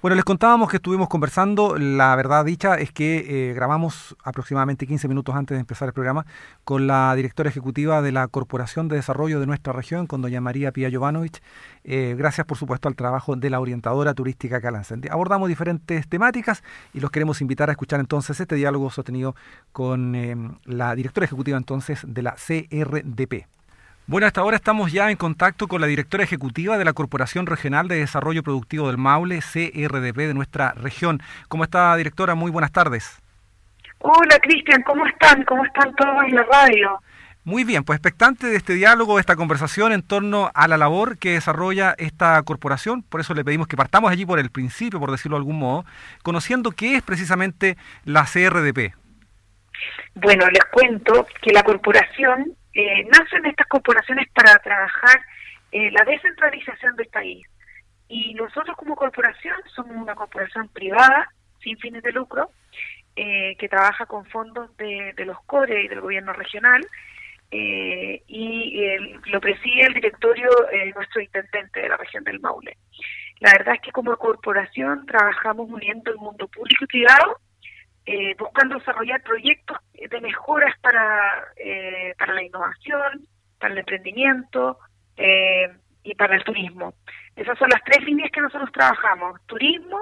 Bueno, les contábamos que estuvimos conversando. La verdad dicha es que eh, grabamos aproximadamente 15 minutos antes de empezar el programa con la directora ejecutiva de la Corporación de Desarrollo de nuestra región, con doña María Pía Jovanovic. Eh, gracias, por supuesto, al trabajo de la orientadora turística Calansen. Abordamos diferentes temáticas y los queremos invitar a escuchar entonces este diálogo sostenido con eh, la directora ejecutiva entonces de la CRDP. Bueno, hasta ahora estamos ya en contacto con la directora ejecutiva de la Corporación Regional de Desarrollo Productivo del Maule, CRDP, de nuestra región. ¿Cómo está, directora? Muy buenas tardes. Hola, Cristian, ¿cómo están? ¿Cómo están todos en la radio? Muy bien, pues expectante de este diálogo, de esta conversación en torno a la labor que desarrolla esta corporación. Por eso le pedimos que partamos allí por el principio, por decirlo de algún modo, conociendo qué es precisamente la CRDP. Bueno, les cuento que la corporación eh, nacen estas corporaciones para trabajar eh, la descentralización del país. Y nosotros como corporación somos una corporación privada, sin fines de lucro, eh, que trabaja con fondos de, los CORE y del gobierno regional, eh, y lo preside el directorio nuestro intendente de la región del Maule. La verdad es que como corporación trabajamos uniendo el mundo público y privado eh, buscando desarrollar proyectos de mejoras para, eh, para la innovación, para el emprendimiento eh, y para el turismo. Esas son las tres líneas que nosotros trabajamos, turismo,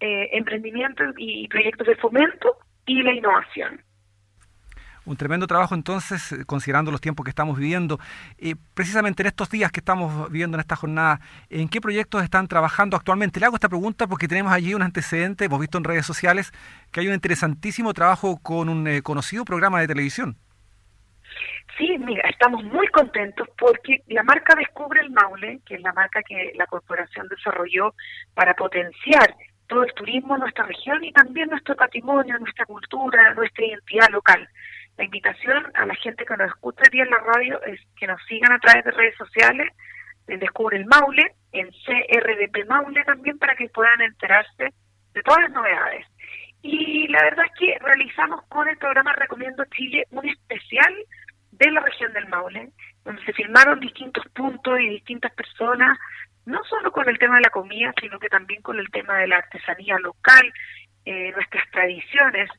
emprendimiento y proyectos de fomento y la innovación. Un tremendo trabajo entonces, eh, considerando los tiempos que estamos viviendo. Eh, precisamente en estos días que estamos viviendo en esta jornada, ¿en qué proyectos están trabajando actualmente? Le hago esta pregunta porque tenemos allí un antecedente, hemos visto en redes sociales que hay un interesantísimo trabajo con un eh, conocido programa de televisión. Sí, mira, estamos muy contentos porque la marca Descubre el Maule, que es la marca que la corporación desarrolló para potenciar todo el turismo en nuestra región y también nuestro patrimonio, nuestra cultura, nuestra identidad local. La invitación a la gente que nos escucha aquí en la radio es que nos sigan a través de redes sociales, en Descubre el Maule, en CRDP Maule también, para que puedan enterarse de todas las novedades. Y la verdad es que realizamos con el programa Recomiendo Chile un especial de la región del Maule, donde se filmaron distintos puntos y distintas personas, no solo con el tema de la comida, sino que también con el tema de la artesanía local, eh, nuestras tradiciones,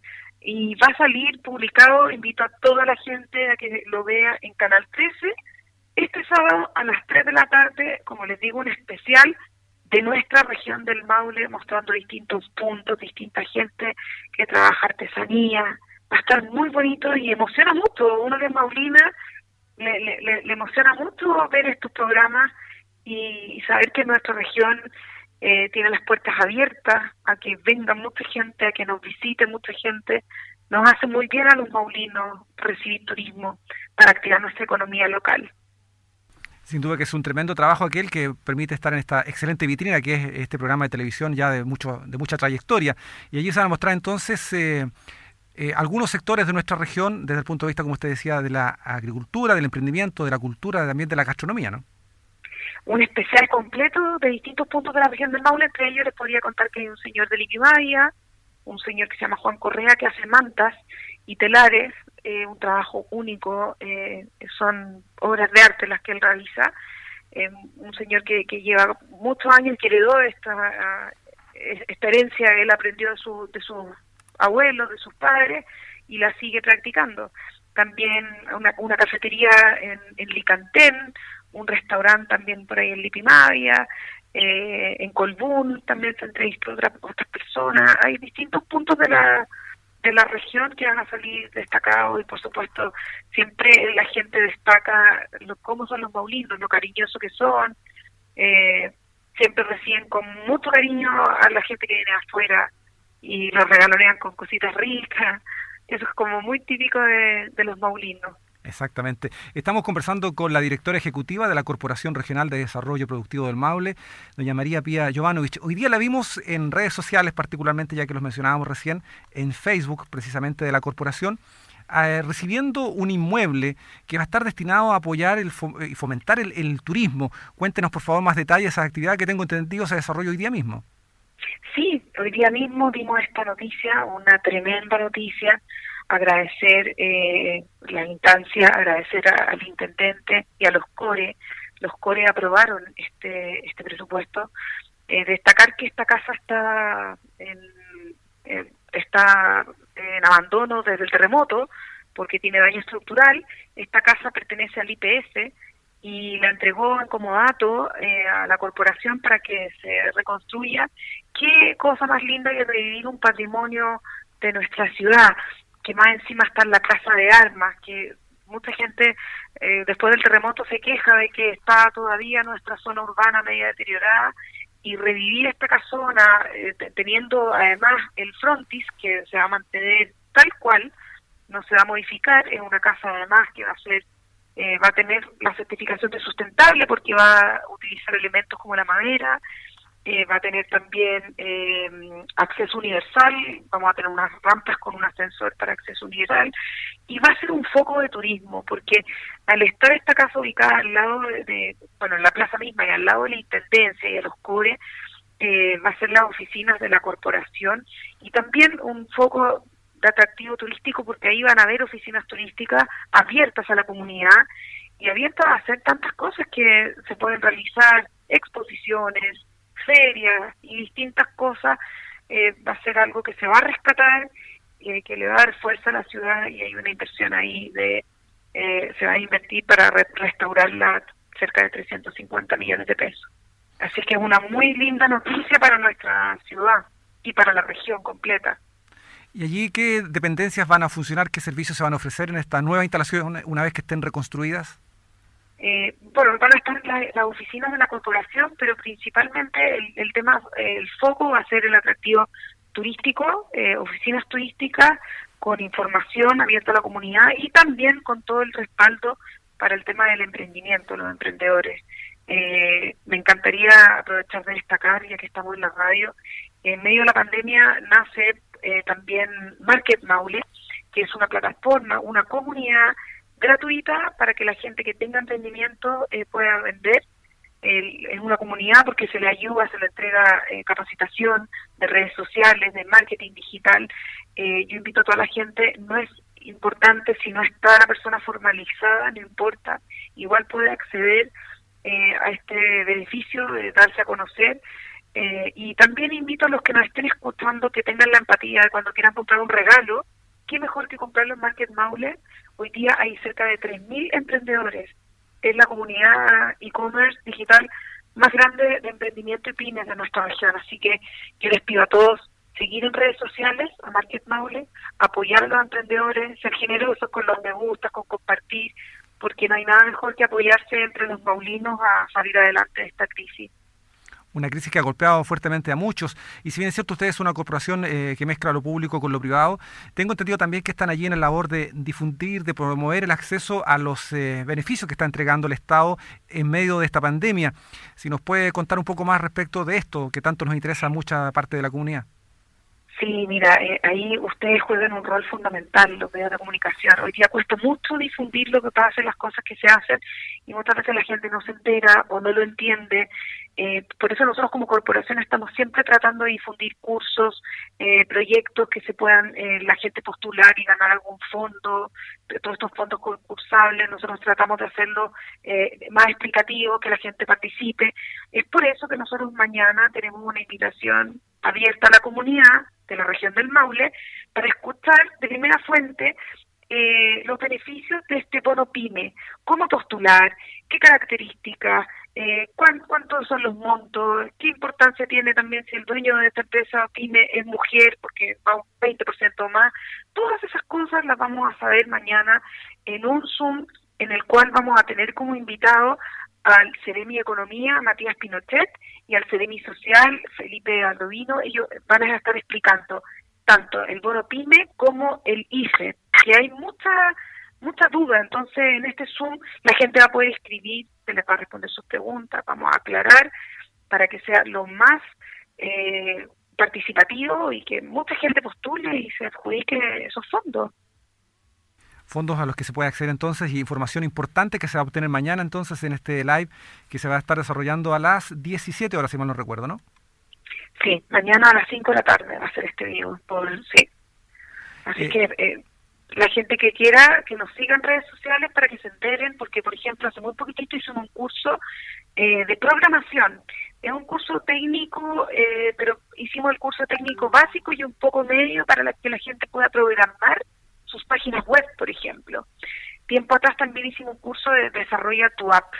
y va a salir publicado, invito a toda la gente a que lo vea en Canal 13, este sábado a las 3 de la tarde, como les digo, un especial de nuestra región del Maule, mostrando distintos puntos, distinta gente que trabaja artesanía, va a estar muy bonito y emociona mucho, uno de Maulina le, le, le emociona mucho ver estos programas y saber que nuestra región eh, tiene las puertas abiertas a que venga mucha gente, a que nos visite mucha gente. Nos hace muy bien a los maulinos recibir turismo para activar nuestra economía local. Sin duda que es un tremendo trabajo aquel que permite estar en esta excelente vitrina que es este programa de televisión ya de mucho de mucha trayectoria. Y allí se van a mostrar entonces eh, eh, algunos sectores de nuestra región desde el punto de vista, como usted decía, de la agricultura, del emprendimiento, de la cultura, también de la gastronomía, ¿no? Un especial completo de distintos puntos de la región del Maule. Entre ellos les podría contar que hay un señor de Lipimaya, un señor que se llama Juan Correa que hace mantas y telares, eh, un trabajo único, eh, son obras de arte las que él realiza. Eh, un señor que, que lleva muchos años que heredó esta, esta herencia, él aprendió de, su, de sus abuelos, de sus padres y la sigue practicando. También una, una cafetería en, en Licantén, un restaurante también por ahí en Lipimavia, eh, en Colbún también se entrevistó otras, otras personas. Hay distintos puntos de la de la región que van a salir destacados y por supuesto siempre la gente destaca lo, cómo son los maulinos, lo cariñosos que son, eh, siempre reciben con mucho cariño a la gente que viene afuera y los regalonean con cositas ricas, eso es como muy típico de, de los maulinos. Exactamente. Estamos conversando con la directora ejecutiva de la Corporación Regional de Desarrollo Productivo del Maule, doña María Pía Jovanovic. Hoy día la vimos en redes sociales, particularmente ya que los mencionábamos recién, en Facebook precisamente de la corporación, eh, recibiendo un inmueble que va a estar destinado a apoyar y fomentar el, turismo. Cuéntenos, por favor, más detalles de esa actividad que tengo entendido se desarrolla hoy día mismo. Sí, hoy día mismo dimos esta noticia, una tremenda noticia agradecer eh, la instancia, agradecer al intendente y a los CORE. Los CORE aprobaron este, este presupuesto destacar que esta casa está en, está en abandono desde el terremoto porque tiene daño estructural. Esta casa pertenece al IPS y la entregó en comodato eh, a la corporación para que se reconstruya. Qué cosa más linda que revivir un patrimonio de nuestra ciudad, que más encima está en la Casa de Armas, que mucha gente eh, después del terremoto se queja de que está todavía nuestra zona urbana media deteriorada y revivir esta casona eh, teniendo además el frontis que se va a mantener tal cual, no se va a modificar, es una casa además que va a ser eh, va a tener la certificación de sustentable porque va a utilizar elementos como la madera, eh, va a tener también eh, acceso universal, vamos a tener unas rampas con un ascensor para acceso universal y va a ser un foco de turismo porque al estar esta casa ubicada al lado de, bueno, en la plaza misma y al lado de la Intendencia y de los cubres, va a ser las oficinas de la corporación y también un foco de atractivo turístico porque ahí van a haber oficinas turísticas abiertas a la comunidad y abiertas a hacer tantas cosas que se pueden realizar, exposiciones, ferias y distintas cosas. Eh, va a ser algo que se va a rescatar, y que le va a dar fuerza a la ciudad y hay una inversión ahí de, eh, se va a invertir para restaurarla cerca de 350 millones de pesos. Así que es una muy linda noticia para nuestra ciudad y para la región completa. ¿Y allí qué dependencias van a funcionar, qué servicios se van a ofrecer en esta nueva instalación una vez que estén reconstruidas? Eh, bueno, van a estar las, oficinas de la corporación, pero principalmente el, tema, el foco va a ser el atractivo turístico, eh, oficinas turísticas con información abierta a la comunidad y también con todo el respaldo para el tema del emprendimiento, los emprendedores. Eh, me encantaría aprovechar de destacar, ya que estamos en la radio, en medio de la pandemia nace eh, también Market Maule, que es una plataforma, una comunidad gratuita para que la gente que tenga emprendimiento eh, pueda vender en una comunidad porque se le ayuda, se le entrega eh, capacitación de redes sociales, de marketing digital. yo invito a toda la gente, no es importante si no está la persona formalizada, no importa, igual puede acceder a este beneficio de darse a conocer eh, y también invito a los que nos estén escuchando que tengan la empatía cuando quieran comprar un regalo, qué mejor que comprarlo en Market Maule. Hoy día hay cerca de 3.000 emprendedores. Es la comunidad e-commerce digital más grande de emprendimiento y pymes de nuestra región. Así que yo les pido a todos seguir en redes sociales a Market Maule, apoyar a los emprendedores, ser generosos con los me gusta, con compartir, porque no hay nada mejor que apoyarse entre los maulinos a salir adelante de esta crisis una crisis que ha golpeado fuertemente a muchos. Y si bien es cierto, ustedes es una corporación eh, que mezcla lo público con lo privado, tengo entendido también que están allí en la labor de difundir, de promover el acceso a los eh, beneficios que está entregando el Estado en medio de esta pandemia. Si nos puede contar un poco más respecto de esto, que tanto nos interesa a mucha parte de la comunidad. Sí, mira, eh, ahí ustedes juegan un rol fundamental, los medios de comunicación. Hoy día cuesta mucho difundir lo que pasa, las cosas que se hacen, y muchas veces la gente no se entera o no lo entiende. Eh, por eso nosotros como corporación estamos siempre tratando de difundir cursos, eh, proyectos que se puedan la gente postular y ganar algún fondo, todos estos fondos concursables. Nosotros tratamos de hacerlo más explicativo, que la gente participe. Es por eso que nosotros mañana tenemos una invitación abierta a la comunidad de la región del Maule para escuchar de primera fuente eh, los beneficios de este bono PYME, cómo postular, qué características, eh, cuántos son los montos, qué importancia tiene también si el dueño de esta empresa PYME es mujer, porque va un 20% más. Todas esas cosas las vamos a saber mañana en un Zoom en el cual vamos a tener como invitado al Ceremi Economía, Matías Pinochet, y al Ceremi Social, Felipe Aldovino. Ellos van a estar explicando tanto el bono PYME como el IFE, que hay mucha mucha duda. Entonces, en este Zoom, la gente va a poder escribir, se les va a responder sus preguntas, vamos a aclarar para que sea lo más eh, participativo y que mucha gente postule y se adjudique esos fondos fondos a los que se puede acceder entonces y información importante que se va a obtener mañana entonces en este live que se va a estar desarrollando a las 17 horas, si mal no recuerdo, ¿no? Sí, mañana a las 5 de la tarde va a ser este video. Por, sí. Así eh, que eh, la gente que quiera que nos siga en redes sociales para que se enteren, porque por ejemplo hace muy poquitito hicimos un curso eh, de programación Es un curso técnico, eh, pero hicimos el curso técnico básico y un poco medio para que la gente pueda programar sus páginas web, por ejemplo. Tiempo atrás también hicimos un curso de Desarrolla tu app.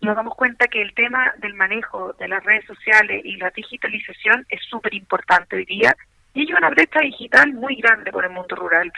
Nos damos cuenta que el tema del manejo de las redes sociales y la digitalización es súper importante hoy día y hay una brecha digital muy grande por el mundo rural.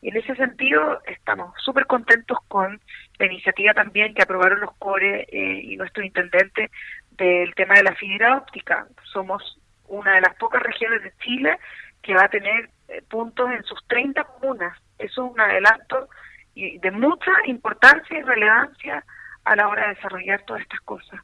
Y en ese sentido estamos súper contentos con la iniciativa también que aprobaron los CORE eh, y nuestro intendente del tema de la fibra óptica. Somos una de las pocas regiones de Chile que va a tener eh, puntos en sus 30 comunas. Eso es un adelanto de mucha importancia y relevancia a la hora de desarrollar todas estas cosas.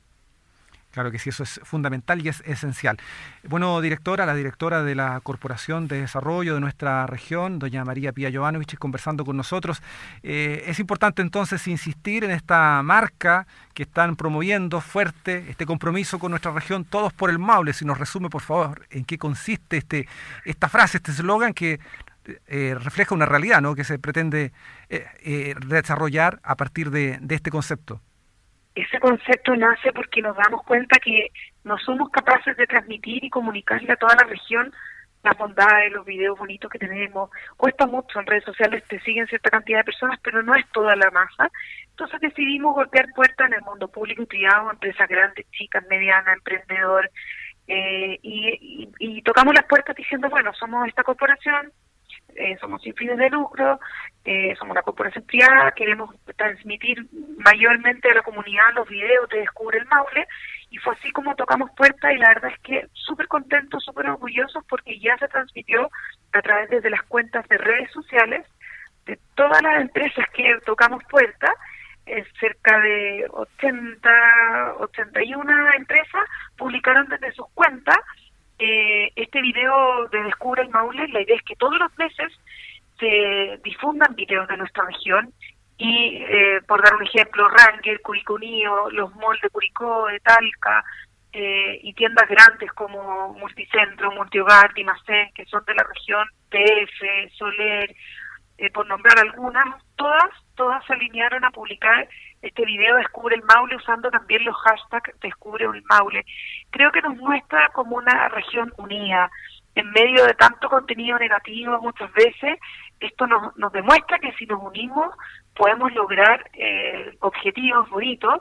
Claro que sí, eso es fundamental y es esencial. Bueno, directora, la directora de la Corporación de Desarrollo de nuestra región, doña María Pía Jovanovic, conversando con nosotros. Eh, es importante entonces insistir en esta marca que están promoviendo fuerte, este compromiso con nuestra región, todos por el Maule. Si nos resume, por favor, en qué consiste este, esta frase, este eslogan que eh, refleja una realidad ¿no? que se pretende eh, desarrollar a partir de este concepto ese concepto nace porque nos damos cuenta que no somos capaces de transmitir y comunicarle a toda la región las bondades, los videos bonitos que tenemos. Cuesta mucho en redes sociales, te siguen cierta cantidad de personas, pero no es toda la masa. Entonces decidimos golpear puertas en el mundo público y privado, empresas grandes, chicas, medianas, emprendedor, eh, y, y, tocamos las puertas diciendo, bueno, somos esta corporación, eh, somos sin fines de lucro, eh, somos una corporación privada, queremos transmitir mayormente a la comunidad los videos de Descubre el Maule, y fue así como tocamos puertas y la verdad es que súper contentos, súper orgullosos porque ya se transmitió a través de las cuentas de redes sociales de todas las empresas que tocamos puertas, eh, cerca de 80, 81 empresas publicaron desde sus cuentas eh, este video de Descubre el Maule, la idea es que todos los meses se difundan videos de nuestra región y, eh, por dar un ejemplo, Ranger, Curicunío, los malls de Curicó, de Talca, eh, y tiendas grandes como Multicentro, Multihogar, Dimacén, que son de la región, PF, Soler, eh, por nombrar algunas, todas, todas se alinearon a publicar este video Descubre el Maule usando también los hashtags Descubre el Maule. Creo que nos muestra como una región unida. En medio de tanto contenido negativo muchas veces, esto nos, nos demuestra que si nos unimos podemos lograr eh, objetivos bonitos.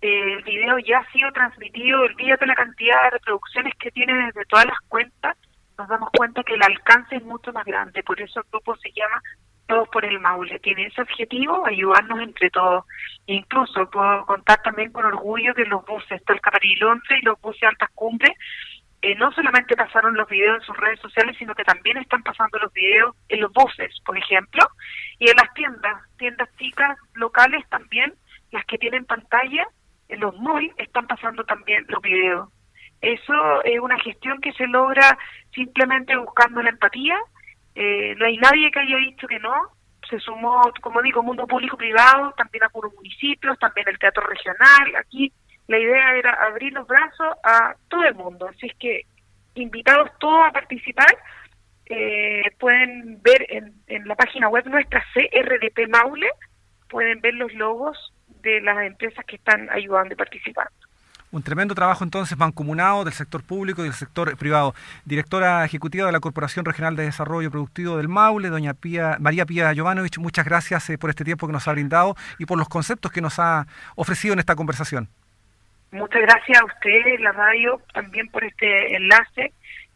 Eh, el video ya ha sido transmitido, olvídate la cantidad de reproducciones que tiene desde todas las cuentas, nos damos cuenta que el alcance es mucho más grande, por eso el grupo se llama todos por el Maule. Tiene ese objetivo, ayudarnos entre todos. Incluso puedo contar también con orgullo que los buses Talcaparí y y los buses Altas Cumbres eh, no solamente pasaron los videos en sus redes sociales, sino que también están pasando los videos en los buses, por ejemplo, y en las tiendas, tiendas chicas locales también, las que tienen pantalla, en los malls están pasando también los videos. Eso es una gestión que se logra simplemente buscando la empatía, eh, no hay nadie que haya dicho que no. Se sumó, como digo, mundo público-privado, también algunos municipios, también el teatro regional. Aquí la idea era abrir los brazos a todo el mundo. Así es que invitados todos a participar. Eh, pueden ver en, en la página web nuestra CRDP Maule, pueden ver los logos de las empresas que están ayudando y participando. Un tremendo trabajo entonces mancomunado del sector público y del sector privado. Directora ejecutiva de la Corporación Regional de Desarrollo Productivo del Maule, doña Pía, María Pía Jovanovic, muchas gracias eh, por este tiempo que nos ha brindado y por los conceptos que nos ha ofrecido en esta conversación. Muchas gracias a usted, la radio, también por este enlace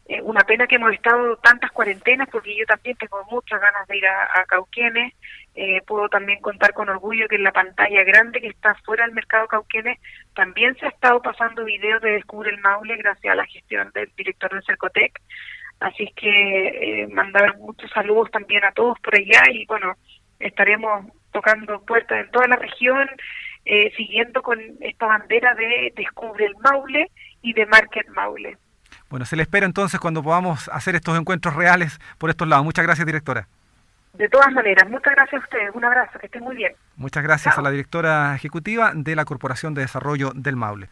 eh, una pena que hemos estado tantas cuarentenas porque yo también tengo muchas ganas de ir a, Cauquenes. Eh, puedo también contar con orgullo que en la pantalla grande que está fuera del mercado Cauquenes también se ha estado pasando videos de Descubre el Maule gracias a la gestión del director del Cercotec. Así es que eh, mandar muchos saludos también a todos por allá y bueno, estaremos tocando puertas en toda la región, eh, siguiendo con esta bandera de Descubre el Maule y de Market Maule. Bueno, se le espera entonces cuando podamos hacer estos encuentros reales por estos lados. Muchas gracias, directora. De todas maneras, muchas gracias a ustedes. Un abrazo, que estén muy bien. Muchas gracias a la directora ejecutiva de la Corporación de Desarrollo del Maule.